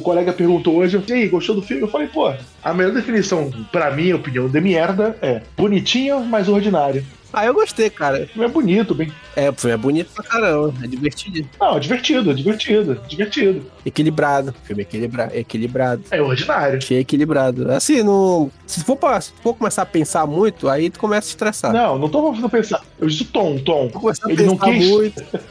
o colega perguntou hoje, e aí, gostou do filme? Eu falei, pô, a melhor definição, pra minha opinião, de merda é bonitinho, mas ordinário. Ah, eu gostei, cara. O filme é bonito, bem. É, o filme é bonito pra caramba. É divertido. Não, é divertido, é divertido, é divertido. Equilibrado. Filme é equilibra... equilibrado. É ordinário. Achei equilibrado. Assim, não. Se for, pra... Se for começar a pensar muito, aí tu começa a estressar. Não, não tô falando pensar. Eu disse tom, tom. Começar a Ele não pensar quis. muito.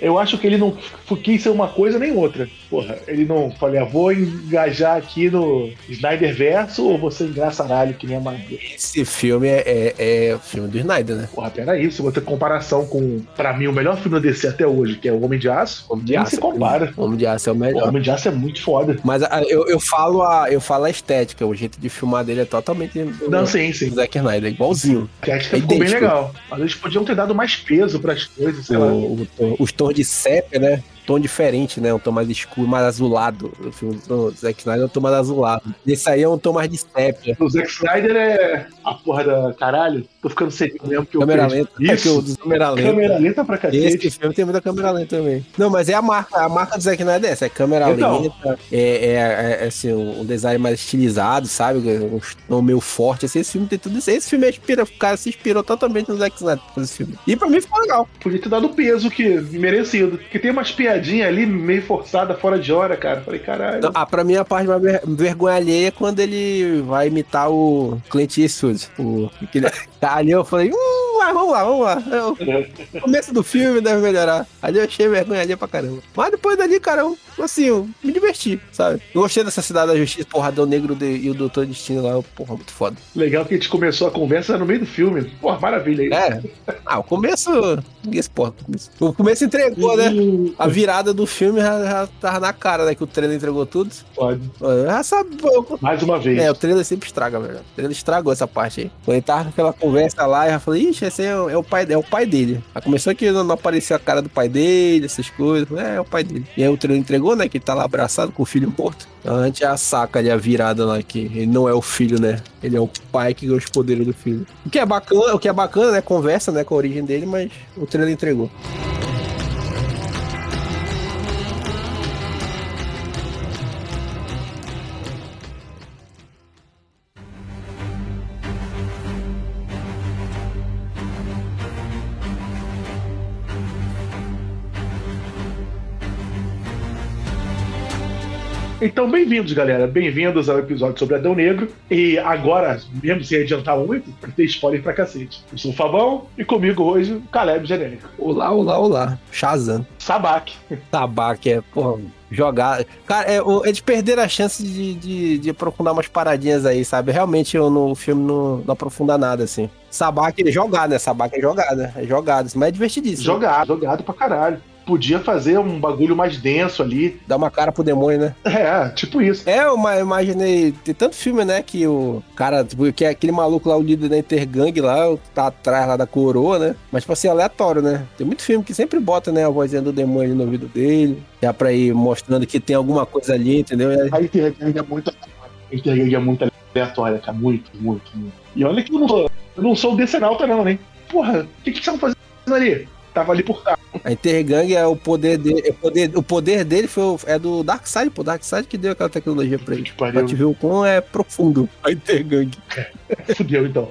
Eu acho que ele não quis ser uma coisa nem outra. Porra, ele não. Falei, ah, vou engajar aqui no Snyder Verso ou ser engraçaralho que nem a Marvel. Esse filme é, é, é o filme do Snyder, né? Porra, peraí, se você ter comparação com, pra mim, o melhor filme da DC até hoje, que é o Homem de Aço, Homem de nem Aço. se compara. Homem de Aço é o O melhor. Homem de Aço é muito foda. Mas a- eu, eu, falo a, eu falo a estética, o jeito de filmar dele é totalmente Não, sim, sim. do Zack Snyder, igualzinho. A estética ficou bem idêntico. legal. Mas eles podiam ter dado mais peso pras coisas, sei lá. O- o os tons de sépia, né? Tom diferente, né? Um tom mais escuro, mais azulado. O filme do Zack Snyder é um tom mais azulado. Esse aí é um tom mais de sépia. O Zack Snyder é a porra da caralho. Tô ficando seco mesmo que eu Câmera lenta. É Isso. dos câmera lenta. Câmera lenta pra Esse cacete. filme tem muita câmera lenta também. Não, mas é a marca, a marca do Zack Snyder é essa, é câmera Então. lenta, é, é, é, assim, um design mais estilizado, sabe? Um tom meio forte, assim, esse filme tem tudo isso. Esse filme inspira, o cara se inspirou totalmente no Zack Snyder esse filme. E pra mim ficou legal. Podia ter dado o peso que merecido. Porque tem umas piadinhas ali meio forçada, fora de hora, cara. Falei, caralho. Então, ah, pra mim a parte mais ver- vergonha alheia é quando ele vai imitar o Clint Eastwood. O, aquele, ali eu falei, hum, ah, vamos lá, vamos lá. Eu- começo do filme deve melhorar. Ali eu achei vergonha alheia pra caramba. Mas depois dali, cara, eu, assim, eu me diverti, sabe? Eu gostei dessa Cidade da Justiça, porra, Adão Negro de- e o Doutor Destino lá, porra, muito foda. Legal que a gente começou a conversa no meio do filme. Pô, maravilha. É, ah, o começo, esse, porra, o começo- o começo entregou, né? A virada do filme já, já tava na cara, né? Que o trailer entregou tudo. Pode. Já sabe, Mais uma vez. É, o trailer sempre estraga, velho. O trailer estragou essa parte aí. Quando ele tava com aquela conversa lá, eu já falei, ixi, é, o- é o pai, é o pai dele. Aí começou que não, aparecia a cara do pai dele, essas coisas. É, é o pai dele. E aí o trailer entregou, né? Que ele tá lá abraçado com o filho morto. Então a gente já saca ali a virada lá, que ele não é o filho, né? Ele é o pai que ganha os poderes do filho. O que é bacana, o que é bacana, né? Conversa, né, com a origem dele, mas o trailer entregou. Então, bem-vindos, galera. Bem-vindos ao episódio sobre Adão Negro. E agora, mesmo sem adiantar muito, ter spoiler pra cacete. Eu sou o Fabão e comigo hoje o Caleb Genérico. Olá, olá, olá. Shazam. Sabac. Tabaco é, porra, jogar. Cara, é, o- eles perderam a chance de, de, de aprofundar umas paradinhas aí, sabe? Realmente eu, no filme não, não aprofunda nada, assim. Sabac é jogado, né? Sabac é jogada. É jogado, mas é divertidíssimo. Jogado, jogado pra caralho. Podia fazer um bagulho mais denso ali. Dá uma cara pro demônio, né? É, tipo isso. É, eu ma- imaginei. Tem tanto filme, né? Que o cara, tipo, que é aquele maluco lá, o líder da Intergang lá, tá atrás lá da coroa, né? Mas, tipo assim, aleatório, né? Tem muito filme que sempre bota, né? A vozinha do demônio ali no ouvido dele. Já pra ir mostrando que tem alguma coisa ali, entendeu? A Intergang é muito. Intergang é muito aleatória, cara. Muito, muito, muito. E olha que eu não sou, eu não sou decenalta, não, né? Porra, o que que estavam fazendo ali? Tava ali por trás. A Intergang é o poder dele. é o poder, o poder dele foi, o- é do Darkseid, pô. Darkseid que deu aquela tecnologia pra ele. Pra te ver o quão é profundo a Intergang. Fudeu, então.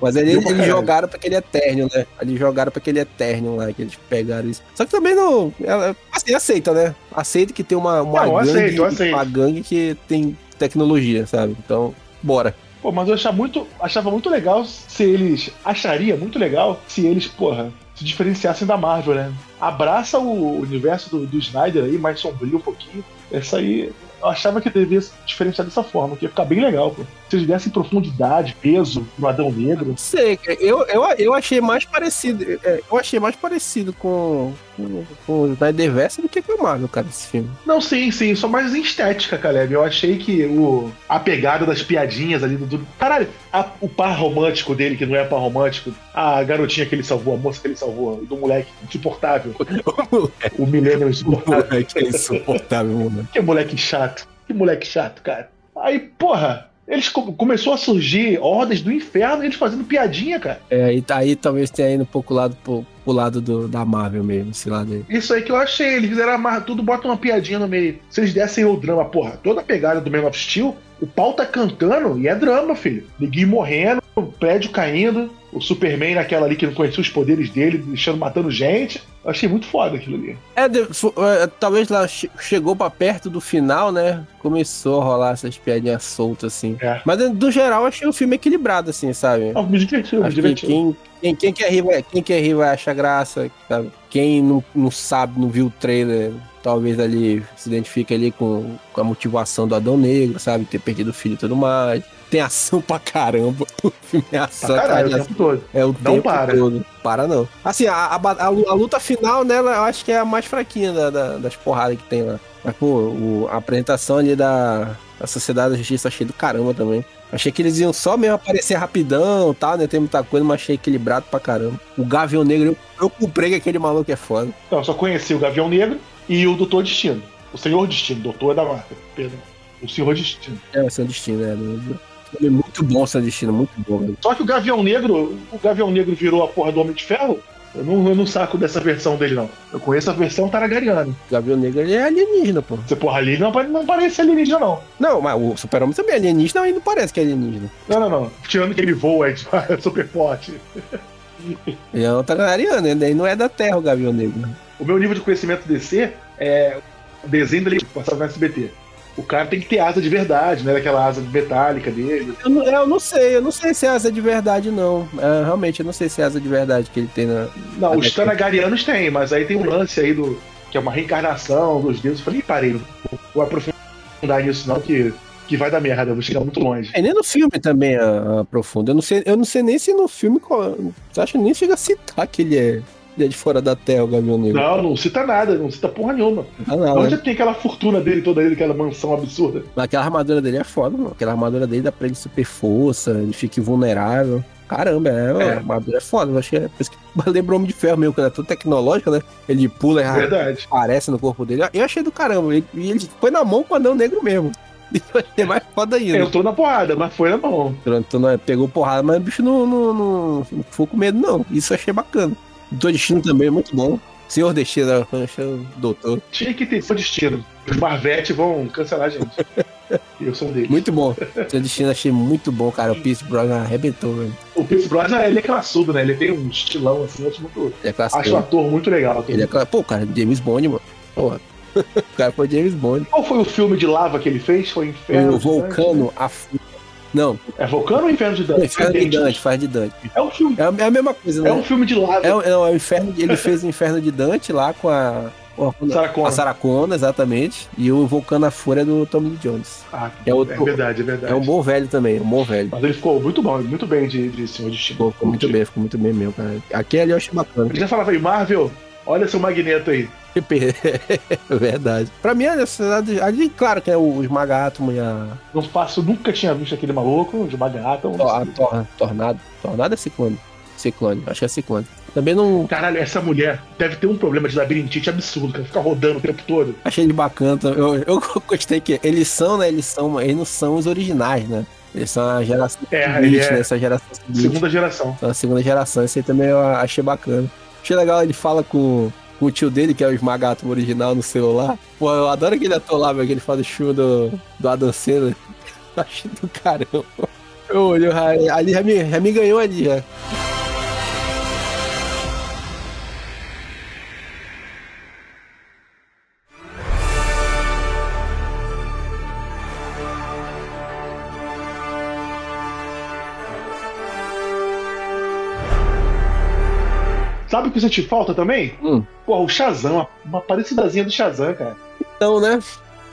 Mas ele, eles caralho. jogaram pra aquele Eterno, né? Eles jogaram pra aquele Eterno lá, que eles pegaram isso. Só que também não. Ela, assim, aceita, né? Aceita que tem uma, uma Não, gangue. aceito, aceito. Uma gangue que tem tecnologia, sabe? Então, bora. Pô, mas eu achava muito, achava muito legal se eles. Acharia muito legal se eles, porra, se diferenciassem da Marvel, né? Abraça o universo do, do Snyder aí, mais sombrio um pouquinho. Essa aí. Eu achava que devia se diferenciar dessa forma, que ia ficar bem legal, pô. Se eles dessem profundidade, peso no Adão Negro. Não sei, eu, eu, eu achei mais parecido. é, Eu achei mais parecido com, com, com o Snyderverse do que com o Marvel, cara, esse filme. Não, sim, sim, só mais em estética, Caleb. Eu achei que o, a pegada das piadinhas ali do. do- caralho, a- o par romântico dele, que não é par romântico, a garotinha que ele salvou, a moça que ele salvou, do moleque insuportável, o Millennium O insuportável. moleque é insuportável, mano. Que moleque chato. Que moleque chato, cara. Aí, porra, Eles co- começou a surgir hordas do inferno e eles fazendo piadinha, cara. É, aí, aí talvez tenha ido um pouco lado, pro, pro lado do, da Marvel mesmo, esse lado aí. Isso aí que eu achei. Eles fizeram amarra tudo, botam uma piadinha no meio. Se eles dessem o drama, porra, toda a pegada do Man of Steel, o pau tá cantando e é drama, filho. Ninguém morrendo, o prédio caindo, o Superman naquela ali que não conhecia os poderes dele, deixando matando gente. Eu achei muito foda aquilo ali. É, de- é, talvez lá che- chegou pra perto do final, né? Começou a rolar essas piadinhas soltas, assim. É. Mas do geral, achei o filme equilibrado, assim, sabe? Não, me divertiu, me divertiu. quem, quem, quem quer rir vai, quem quer rir vai achar graça, sabe? Quem não, não sabe, não viu o trailer, talvez ali se identifique ali com, com a motivação do Adão Negro, sabe? Ter perdido o filho e tudo mais. Tem ação pra caramba. O filme é Pra ação, caralho, cara, o tempo todo. é o Não tempo para. todo. Para não. Assim, a, a, a lu- a luta final nela, eu acho que é a mais fraquinha da- da- das porradas que tem lá. Mas, pô, o- a apresentação ali da, da Sociedade da Justiça achei do caramba também. Achei que eles iam só mesmo aparecer rapidão e tal, né? Tem muita coisa, mas achei equilibrado pra caramba. O Gavião Negro, eu, eu comprei que aquele maluco é foda. Então, eu só conheci o Gavião Negro e o Doutor Destino. O Senhor Destino, Doutor é da marca. Perdão. O Senhor Destino. É, o Seu Destino, né? Filme Muito bom, o Seu Destino, muito bom. velho. Só que o Gavião Negro, o Gavião Negro virou a porra do Homem de Ferro. Eu não, eu não saco dessa versão dele, não. Eu conheço a versão Targaryen. O Gavião Negro, ele é alienígena, pô. Você, porra, ali não, não parece alienígena, não. Não, mas o Super-Homem também é alienígena, mas não parece que é alienígena. Não, não, não. Tirando que ele voa, é super forte. Ele é um Targaryen, ele não é da Terra, o Gavião Negro. O meu nível de conhecimento DC é o desenho dele passado no SBT. O cara tem que ter asa de verdade, né? Daquela asa metálica dele. Eu não, eu não sei, eu não sei se é asa de verdade, não. É, realmente, eu não sei se é asa de verdade que ele tem na. Não, Ah, os. Tanagarianos têm, mas aí tem um lance aí do. que é uma reencarnação dos deuses. Eu falei, "Ih, parei, não vou aprofundar nisso, não, que, que vai dar merda, eu vou chegar muito longe. É, nem no filme também a, aprofunda. Eu não sei, eu não sei nem se no filme. qual- Você acha que nem chega a citar que ele é, é de fora da Terra, o Gavião Negro? Não, não cita nada, não cita porra nenhuma. Ah, não, Onde né? tem aquela fortuna dele toda aí, aquela mansão absurda? Mas aquela armadura dele é foda, mano. Aquela armadura dele dá pra ele super força, ele fica invulnerável. Caramba, é, É. a armadura é foda. Eu achei, por isso que lembrou Homem de Ferro mesmo, quando é tudo tecnológico, né? Ele pula e Verdade. aparece no corpo dele. Eu achei do caramba. E e ele foi na mão com o anão negro mesmo. E achei mais foda ainda. Entrou na porrada, mas foi na mão. É- pegou porrada, mas o bicho não, não, não, não ficou com medo, não. Isso eu achei bacana. Doutor Destino também, muito bom. Senhor Destino, eu achei o doutor. Tinha que ter seu destino. Os Marvete vão cancelar a gente. Eu sou um deles. Muito bom. Senhor Destino achei muito bom, cara. O Pierce Brosnan arrebentou, velho. O Pierce Brosnan, ele é classudo, né? Ele tem um estilão assim, acho muito. Ele é clássico. Acho um ator muito legal. Ele é clássico. Pô, cara, James Bond, mano. Porra. o cara foi James Bond. Qual foi o filme de lava que ele fez? Foi Inferno o Dante, Vulcano, né? a... É É Vulcano ou Inferno de Dante? Inferno de. Dante, faz de Dante. É um filme. É a, é a mesma coisa, né? É um filme de lava. É, é o Inferno, de- ele fez o Inferno de Dante lá com a... com a- Sarah Connor. A Sarah Connor, exatamente. E o Vulcano a Fúria do Tommy Jones. Ah, É é, outro- verdade, é verdade. É um bom velho também, um bom velho. Mas ele ficou muito bom, muito bem de, de Senhor Destino. Pô, ficou muito bem, ficou muito bem mesmo, cara. Aquele ali eu achei bacana. Ele já falava aí, Marvel, olha seu magneto aí. É verdade. Pra mim, a necessidade. Ali, claro que é o Esmaga Átomo e a, Não faço, nunca tinha visto aquele maluco de Magata. a Tor- Tornado. Tornado é Ciclone. Ciclone, acho que é Ciclone. Também não. Caralho, essa mulher deve ter um problema de labirintite absurdo, que ela fica rodando o tempo todo. Achei ele bacana. Eu, eu gostei que eles são, né? Eles são. Eles não são os originais, né? Eles são a geração É, seguinte, é né? Essa geração seguinte. Segunda geração. São a segunda geração. Esse aí também eu achei bacana. Achei legal, ele fala com o tio dele, que é o Esmagato original no celular. Pô, eu adoro aquele ator lá, velho, que ele fala do show do, do Adam Sandler. Achei do caramba. Eu ali já me, já me ganhou ali, já. O que sente falta também? Hum. Porra, o Shazam, uma parecidazinha do Shazam, cara. Então, né?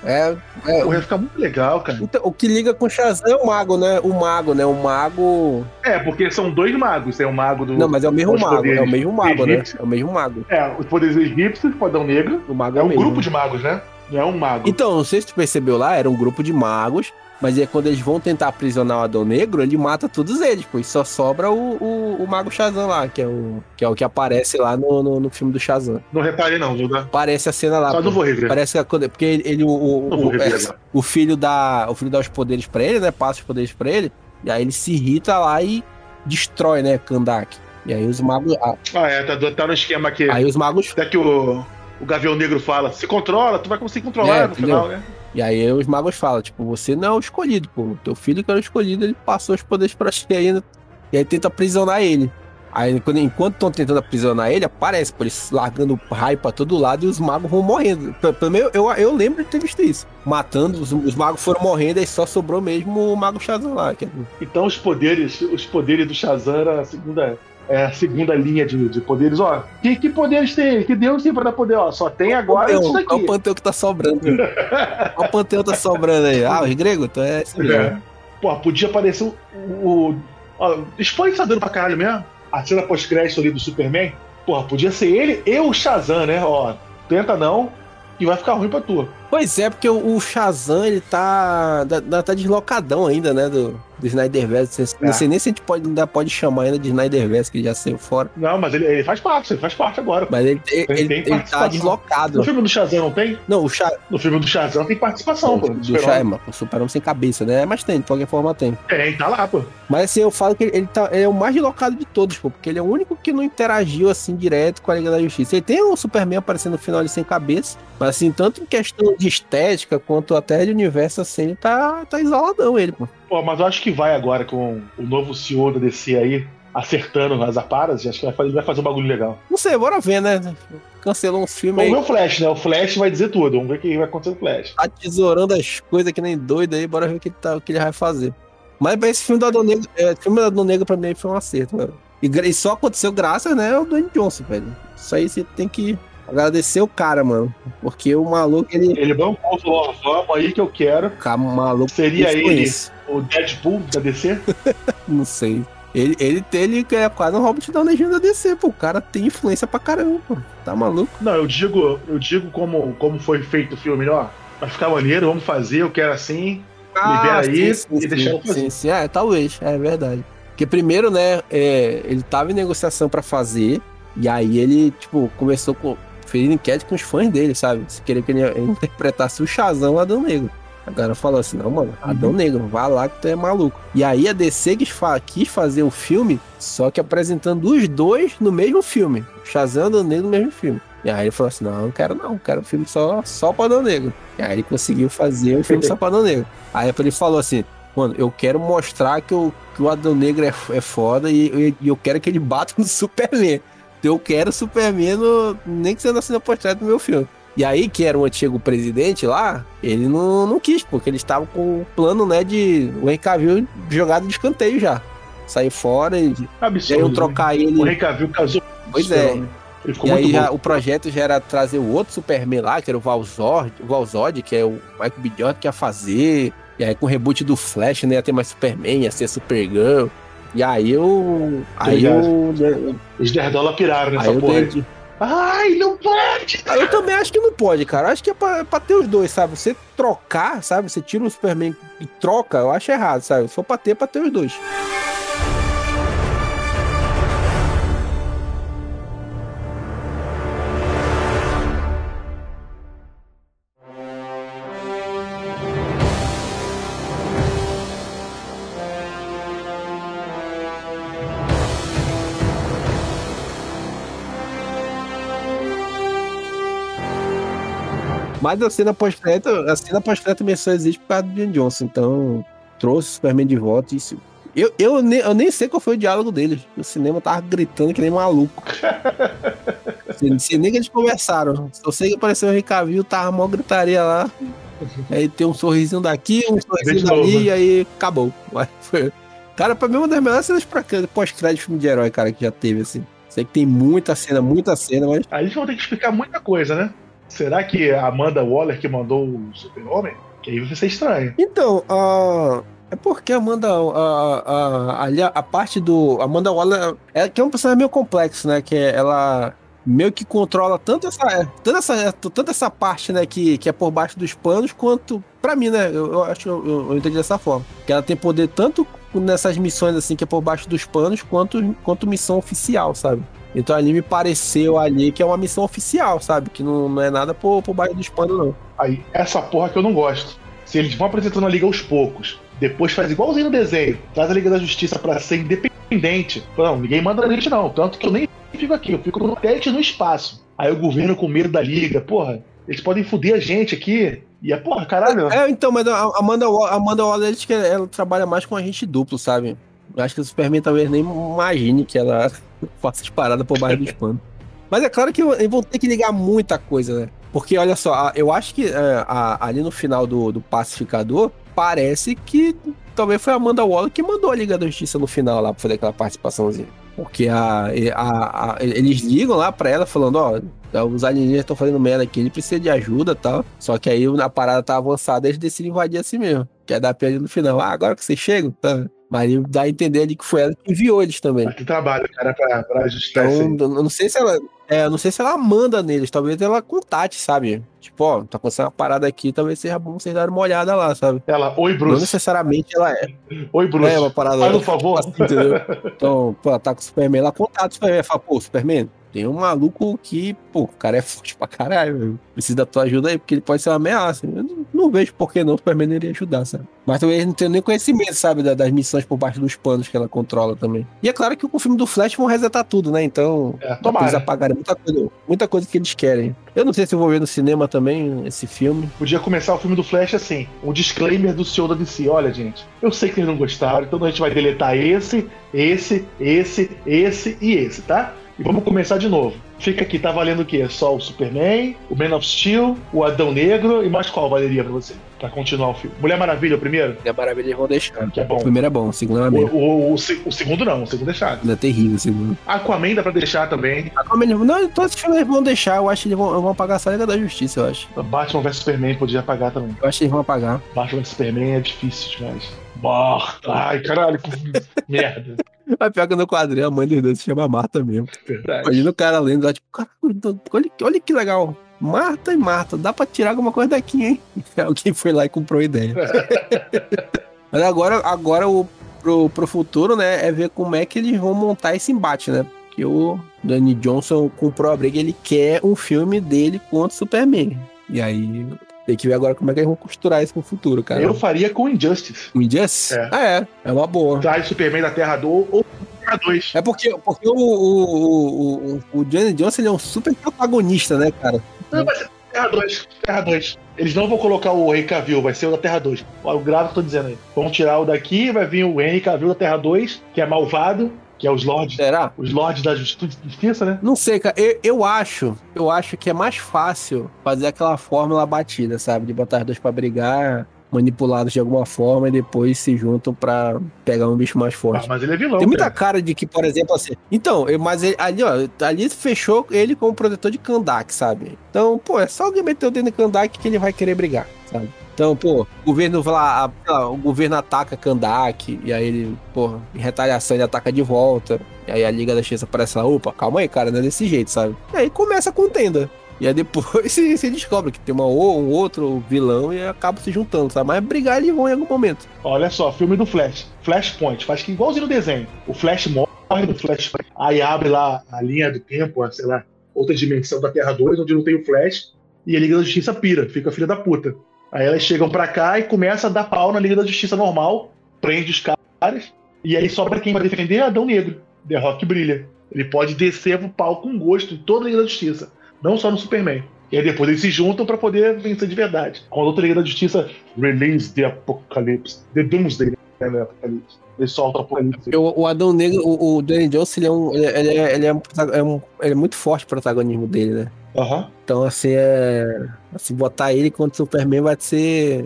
É, é, Porra, ia ficar muito legal, cara. então, o que liga com o Shazam é o mago, né? O mago, né? O mago. É, porque são dois magos. Tem o mago do. Não, mas é o mesmo mago. poderes É o mesmo mago, né? É o mesmo mago. É, os poderes egípcios, Podão Negro. O mago É o um mesmo. grupo de magos, né? Não é um mago. Então, não sei se tu percebeu lá, era um grupo de magos, mas é quando eles vão tentar aprisionar o Adão Negro, ele mata todos eles, pois só sobra o, o, o Mago Shazam lá, que é o que, é o que aparece lá no, no, no filme do Shazam. Não reparei não, Duda. Aparece a cena lá. Só pô. não vou rever. Parece que quando- porque ele, ele- o, o, é, o filho dá o filho dá os poderes pra ele, né? Passa os poderes pra ele. E aí ele se irrita lá e destrói, né, Kandak. E aí os magos, ah, é, tá, tá no esquema aqui. aí os magos, Até que o, o Gavião Negro fala, se controla, tu vai conseguir controlar É, no final, né? E aí os magos falam, tipo, você não é o escolhido, pô. Teu filho que era o escolhido, ele passou os poderes pra ti ainda. E aí tenta aprisionar ele. Aí quando, enquanto estão tentando aprisionar ele, aparece, pô, eles largando raio pra todo lado e os magos vão morrendo. Pelo menos eu, eu lembro de ter visto isso. Matando, os, os magos foram morrendo e só sobrou mesmo o mago Shazam lá. É- Então os poderes, os poderes do Shazam era a segunda, é a segunda linha de, de poderes. Ó, que, que poderes tem ele? Que Deus tem pra dar poder? Ó, só tem agora isso daqui. o panteão que tá sobrando? O panteão tá sobrando aí? Ah, os gregos? Então é mesmo. É. Pô, podia aparecer o. o ó, spoiler tá dando pra caralho mesmo. A cena pós-crédito ali do Superman. Porra, podia ser ele e o Shazam, né? Ó, tenta não, que vai ficar ruim pra tu. Pois é, porque o, Shazam, ele tá, tá, tá deslocadão ainda, né, do, do Snyderverse. Não É. sei nem se a gente pode, ainda pode chamar ainda de Snyderverse, que já saiu fora. Não, mas ele, ele faz parte, ele faz parte agora. Mas ele, ele, tem ele, ele tá deslocado. No filme do Shazam não tem? Não, o, Sha, No filme do Shazam tem participação, pô. do do Sha, é, Super-Homem. mano, o Super-Homem sem cabeça, né? Mas tem, de qualquer forma tem. Tem, tá lá, pô. Mas assim, eu falo que ele, ele tá, ele é o mais deslocado de todos, pô, porque ele é o único que não interagiu assim direto com a Liga da Justiça. Ele tem o Superman aparecendo no final ali sem cabeça, mas assim, tanto em questão de estética quanto até de universo, assim, ele tá, tá isoladão ele, pô. Pô, mas eu acho que vai agora com o novo CEO da DC aí, acertando as aparas, acho que vai fazer, vai fazer um bagulho legal. Não sei, bora ver, né? Cancelou uns filmes Vamos aí, ver o Flash, né? O Flash vai dizer tudo. Vamos ver o que vai acontecer no Flash. tá tesourando as coisas que nem doido aí, bora ver o que ele, tá, o que ele vai fazer. Mas esse filme do Adão Negro, é, o filme do Adão Negro pra mim foi um acerto, velho. E, e só aconteceu graças, né, ao Dwayne Johnson, velho. Isso aí você tem que agradecer o cara, mano. Porque o maluco, ele. Ele bancou, falou: ó, vamos aí que eu quero. O maluco. Seria ele conheço. o Deadpool da DC? Não sei. Ele, ele, ele é quase um Robert Downey Jr. da DC, pô. O cara tem influência pra caramba, pô. Tá maluco? Não, eu digo, eu digo como, como foi feito o filme, ó. Vai ficar maneiro, vamos fazer, eu quero assim. Libera aí e deixa eu fazer. sim, sim. É, talvez, é verdade. Porque primeiro, né, é, ele tava em negociação pra fazer, e aí ele, tipo, começou com. Fez enquete com os fãs dele, sabe? Se queria que ele interpretasse o Shazam Adão Negro. Agora falou assim, não, mano, Adão Negro, vai lá que tu é maluco. E aí a DC quis, fa- quis fazer um filme, só que apresentando os dois no mesmo filme. Shazam e Adão Negro no mesmo filme. E aí ele falou assim, não, não quero não, quero um filme só, só pra Adão Negro. E aí ele conseguiu fazer um filme só pra Adão Negro. Aí ele falou assim, mano, eu quero mostrar que, o que o Adão Negro é, é foda e, e eu quero que ele bata no Superman. Eu quero o Superman, no, nem que seja na cena pós do meu filme. E aí, que era o antigo presidente lá, ele não, não quis, porque eles estavam com o plano, né, de o Henry Cavill jogado de escanteio já. Sair fora e, Absurdo. aí eu né? trocar O ele. Henry Cavill casou com o Pois é. Ele ficou E aí já- o projeto já era trazer o outro Superman lá, que era o Valzord, o Valzod, que é o Michael B. Jordan que ia fazer. E aí com o reboot do Flash, não ia ter mais Superman, ia ser Supergirl. E aí eu. Aí eu. Os Nerdola piraram nessa porra. dei- Ai, não pode! aí eu também acho que não pode, cara. Eu acho que é pra, pra ter os dois, sabe? Você trocar, sabe? Você tira o Superman e troca, eu acho errado, sabe? Se for pra ter, é pra ter os dois. Mas a cena pós-crédito, a cena pós-crédito só existe por causa do John Johnson. Então, trouxe o Superman de volta e isso. Eu, eu, nem, eu nem sei qual foi o diálogo deles. O cinema tava gritando que nem maluco. Sei- sei nem que eles conversaram. Só sei que apareceu o Cavill, tava mó gritaria lá. Aí tem um sorrisinho daqui, um sorrisinho dali, e aí acabou. Mas foi- Cara, pra mim, uma das melhores cenas pra- pós-crédito de filme de herói, cara, que já teve, assim. Sei que tem muita cena, muita cena, mas Aí eles vão ter que explicar muita coisa, né? Será que a Amanda Waller que mandou o Super-Homem? Que aí vai ser estranho. Então, a. É porque a Amanda. A, a, a, a parte do. Amanda Waller. É que é um personagem meio complexo, né? Que é- ela meio que controla tanto essa. é, Tanto essa, tanto essa parte, né? Que, que é por baixo dos panos, quanto. Pra mim, né? Eu, eu acho eu, eu entendi dessa forma. Que ela tem poder tanto nessas missões assim que é por baixo dos panos, quanto, quanto missão oficial, sabe? Então ali me pareceu ali que é uma missão oficial, sabe? Que não, não é nada por, por baixo dos panos, não. Aí, essa porra que eu não gosto. Se eles vão apresentando a Liga aos poucos, depois faz igualzinho no desenho, traz a Liga da Justiça para ser independente. Não, ninguém manda a gente não. Tanto que eu nem fico aqui, eu fico no teste no espaço. Aí o governo com medo da Liga, porra, eles podem foder a gente aqui. E é, porra, caralho. É, então, mas a Amanda, a Amanda Waller, que ela trabalha mais com agente duplo, sabe? Acho que o Superman talvez nem imagine que ela faça as paradas por baixo dos panos. Mas é claro que vão ter que ligar muita coisa, né? Porque, olha só, eu acho que é, ali no final do, do Pacificador, parece que talvez foi a Amanda Waller que mandou a Liga da Justiça no final lá pra fazer aquela participaçãozinha. Porque a, a, a eles ligam lá pra ela falando, ó, os alienígenas estão fazendo merda aqui, ele precisa de ajuda e tal. Só que aí a parada tá avançada, eles decidem invadir assim mesmo. Quer dar pé no final. Ah, agora que vocês chegam, tá. Mas dá a entender ali que foi ela que enviou eles também. que trabalho, cara, pra, pra ajustar então, eu não sei se ela. É, não sei se ela manda neles, talvez ela contate, sabe? Tipo, ó, tá acontecendo uma parada aqui, talvez seja bom vocês darem uma olhada lá, sabe? Ela, oi, Bruce. Não necessariamente ela é. Oi, Bruce. É uma parada. Faz um favor. Assim, entendeu? Então, pô, ela tá com o Superman, ela contata o Superman, fala, pô, Superman, tem um maluco que, pô, o cara é forte pra caralho, precisa da tua ajuda aí, porque ele pode ser uma ameaça. Eu não, não vejo por que não o Superman iria ajudar, sabe? Mas talvez não tenha nem conhecimento, sabe, das missões por baixo dos panos que ela controla também. E é claro que com o filme do Flash vão resetar tudo, né? Então, é, eles apagarem muita coisa, muita coisa que eles querem. Eu não sei se eu vou ver no cinema também esse filme. Podia começar o filme do Flash assim, um disclaimer do senhor da DC. Olha, gente, eu sei que eles não gostaram, então a gente vai deletar esse, esse, esse, esse e esse, tá? E vamos começar de novo. Fica aqui, tá valendo o quê? Só o Superman, o Man of Steel, o Adão Negro e mais qual valeria pra você? Pra continuar o filme. Mulher Maravilha, o primeiro? Mulher Maravilha eles vão deixar. Que é bom. O primeiro é bom, o segundo é o, o, o, o, segundo não, o segundo deixar. É terrível o segundo. Aquaman dá pra deixar também. Aquaman, não, todos os filmes eles vão deixar, eu acho que eles vão, vão apagar a saga da Justiça, eu acho. Batman vs Superman podia apagar também. Eu acho que eles vão apagar. Batman vs Superman é difícil demais. Morta. Ai, caralho, que merda. A pior que no quadrinho a mãe dos dois se chama Marta mesmo. Verdade. Imagina o cara lendo lá, tipo, olha, olha que legal. Marta e Marta, dá pra tirar alguma coisa daqui, hein? Alguém foi lá e comprou a ideia. Mas agora, agora o, pro, pro futuro, né, é ver como é que eles vão montar esse embate, né? Que o Danny Johnson comprou a briga, ele quer um filme dele contra o Superman. E aí tem que ver agora como é que eles vão costurar isso no futuro, cara. Eu faria com Injustice. O Injustice? É. Ah, é. É uma boa. Traz Superman da Terra do ou Terra 2. É porque, porque o, o, o, o Johnny Johnson ele é um super protagonista, né, cara? Não, mas Terra 2. Terra 2. Eles não vão colocar o Henry Cavill, vai ser o da Terra 2. O grave que eu tô dizendo aí. Vão tirar o daqui, vai vir o Henry Cavill da Terra 2, que é malvado, que é os lords. Será? Os lords da justiça, né? Não sei, cara. Eu, eu acho, eu acho que é mais fácil fazer aquela fórmula batida, sabe? De botar os dois pra brigar, manipulados de alguma forma e depois se juntam para pegar um bicho mais forte. Ah, mas ele é vilão. Tem muita cara, cara de que, por exemplo, assim. Então, mas ele, ali, ó, ali fechou ele como protetor de Kandak, sabe? Então, pô, é só alguém meter o dedo em Kandak que ele vai querer brigar, sabe? Então, pô, o governo lá, o governo ataca Kandak, e aí ele, pô, em retaliação ele ataca de volta. E aí a Liga da Justiça aparece lá, opa, calma aí, cara, não é desse jeito, sabe? E aí começa a contenda. E aí depois se descobre que tem uma, um outro vilão e acaba se juntando, sabe? Mas brigar eles vão em algum momento. Olha só, filme do Flash. Flashpoint, faz que igualzinho no desenho. O Flash morre no Flash. Aí abre lá a linha do tempo, sei lá, outra dimensão da Terra 2, onde não tem o Flash. E a Liga da Justiça pira, fica filha da puta. Aí elas chegam pra cá e começa a dar pau na Liga da Justiça normal, prende os caras, e aí sobra quem vai defender? Adão Negro. The Rock brilha. Ele pode descer o pau com gosto em toda a Liga da Justiça, não só no Superman. E aí depois eles se juntam para poder vencer de verdade. Quando a outra Liga da Justiça release the Apocalypse, the Doomsday, né, Apocalipse. Ele solta o Apocalipse. O, o Adão Negro, o, o Danny Jones, ele é, um, ele, é, ele, é, ele, é um, é um, ele é muito forte o protagonismo dele, né? Uhum. Então, assim, é. Assim, botar ele contra o Superman vai ser.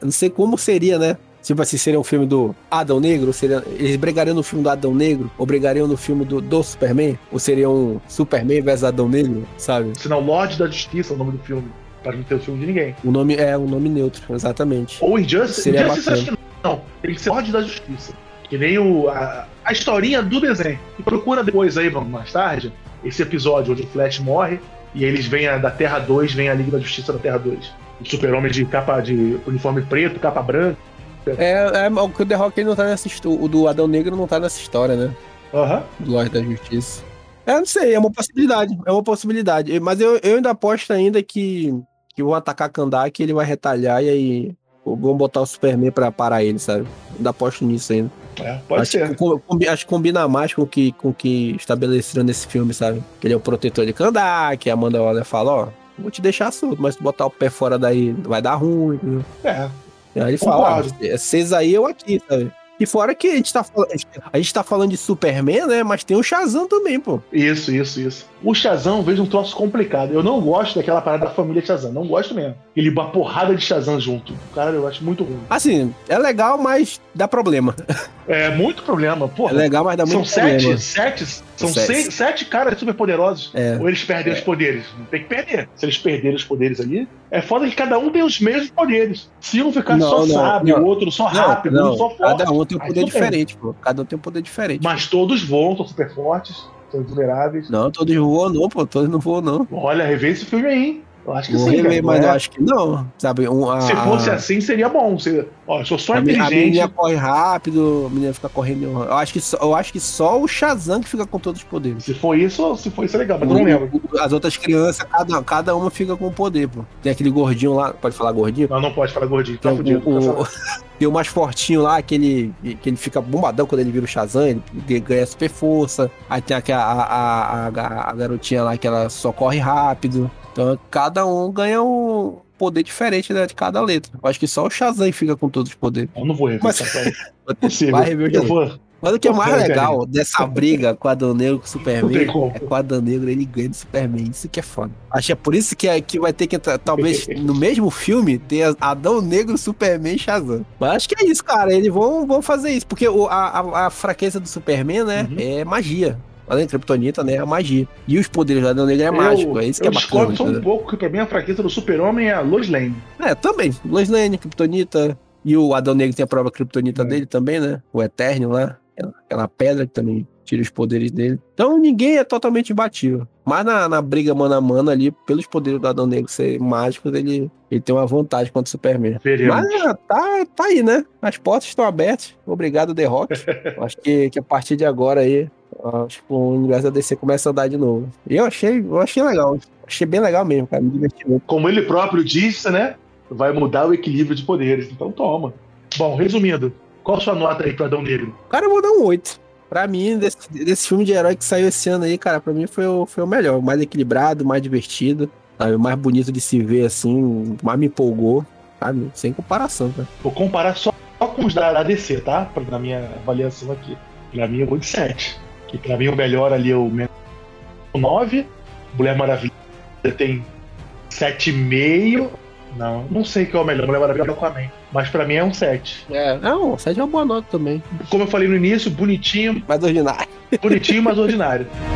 Eu não sei como seria, né? Tipo assim, seria um filme do Adão Negro? Seria, eles brigariam no filme do Adão Negro? Ou brigariam no filme do, do Superman? Ou seria um Superman versus Adão Negro, sabe? Senão, Lorde da Justiça é o nome do filme. Pra não ter o filme de ninguém. O nome é um nome neutro, exatamente. Ou Injustice. Seria Injustice acho que não. Tem que ser Lorde da Justiça. Que nem o, a, a historinha do desenho. E procura depois aí, mais tarde, esse episódio onde o Flash morre e eles vêm da Terra 2, vem a Liga da Justiça da Terra 2. O super-homem de capa de uniforme preto, capa branca, É, é o que o The Rock ele não tá nessa história. O do Adão Negro não tá nessa história, né? Aham. Do Lorde da Justiça. É, não sei, é uma possibilidade. É uma possibilidade. Mas eu, eu ainda aposto ainda que, que vão atacar Kandak e ele vai retalhar e aí vão botar o Superman pra parar ele, sabe? Ainda aposto nisso ainda. É, pode acho, ser. Que, acho que combina mais com o que, com que estabeleceram nesse filme, sabe? Que ele é o protetor de Kandak, a Amanda Waller fala, ó, vou te deixar solto, mas se botar o pé fora daí vai dar ruim, entendeu? É. Aí ele fala, ah, vocês aí, eu aqui, sabe? E fora que a gente, tá, fal- a gente tá falando de Superman, né? Mas tem o Shazam também, pô. Isso, isso, isso. O Shazam, vejo um troço complicado. Eu não gosto daquela parada da família Shazam. Não gosto mesmo. Ele uma porrada de Shazam junto. Cara, eu acho muito ruim. Assim, é legal, mas dá problema. É muito problema. É Porra, legal, mas dá são muito sete, problema. sete, são Sete. seis, sete caras super poderosos. É. Ou eles perdem os poderes? Não tem que perder. Se eles perderem os poderes ali, é foda que cada um tem os mesmos poderes. Se um ficar Não, só não, não. o outro só rápido, não, um só forte. cada um tem um poder diferente, pô. Cada um tem um poder diferente. Mas todos voam, são super fortes, são vulneráveis. Não, todos voam não, pô. Todos não voam não. Olha, rever esse filme aí, hein? Eu acho que Vou sim, rever, cara. mas Não eu é? acho que não. Sabe, um, a, Se fosse a- assim, seria bom. Se, ó, eu sou só a, me- a inteligente. menina corre rápido, a menina fica correndo. Eu acho, que só, eu acho que só o Shazam que fica com todos os poderes. Se for isso, se for isso é legal, mas eu não lembro. O- As outras crianças, cada, cada uma fica com um poder, pô. Tem aquele gordinho lá, pode falar gordinho? Não, não pode falar gordinho, tá Tem, fudido. o, o- tem o mais fortinho lá, aquele que ele fica bombadão quando ele vira o Shazam, ele ganha super força. Aí tem aquela, a, a, a, a garotinha lá que ela só corre rápido. Então cada um ganha um poder diferente né, de cada letra. Eu acho que só o Shazam fica com todos os poderes. Eu não vou rever. Mas-. Vai rever o vou. Mas o que é mais legal dessa briga com Adão Negro com o Superman é que o Adão Negro ele ganha do Superman. Isso que é foda. Acho que é por isso que, é, que vai ter que entrar, talvez no mesmo filme tenha Adão Negro, Superman e Shazam. Mas acho que é isso, cara. Eles vão, vão fazer isso. Porque o- a, a, a fraqueza do Superman, né, Uhum. é magia. Além da Kryptonita, né, é a magia. E os poderes do Adão Negro é mágico. É isso que eu é bacana. discordo só um pouco, que pra mim a fraqueza do super-homem é a Lois Lane. É, também. Lois Lane, Kryptonita. E o Adão Negro tem a própria Kryptonita É. dele também, né? O Eterno lá. Aquela, aquela pedra que também tira os poderes dele. Então ninguém é totalmente imbatível. Mas na, na briga mano a mano ali, pelos poderes do Adão Negro ser mágicos, ele, ele tem uma vantagem contra o Superman. Veremos. Mas ah, tá, tá aí, né? As portas estão abertas. Obrigado, The Rock. acho que, que a partir de agora aí, acho que o universo da DC começa a andar de novo. E eu achei, eu achei legal. Achei bem legal mesmo, cara. Me diverti muito. Como ele próprio disse, né? Vai mudar o equilíbrio de poderes. Então toma. Bom, resumindo, qual a sua nota aí pro Adão Negro? Cara, eu vou dar um 8. Pra mim, desse, desse filme de herói que saiu esse ano aí, cara, pra mim foi o, foi o melhor. O mais equilibrado, mais divertido, sabe? O mais bonito de se ver, assim, mais me empolgou, sabe? Sem comparação, cara. Vou comparar só, só com os da, da DC, tá? Pra, na minha avaliação aqui. Pra mim eu vou de 7. Que pra mim o melhor ali é o Men- o 9. Mulher Maravilha tem 7,5. Não, não sei qual é o melhor. Mulher Maravilha é o Aquaman. Mas pra mim é um 7. É, não, o 7 é uma boa nota também. Como eu falei no início, bonitinho, Mais ordinário. bonitinho, mas ordinário.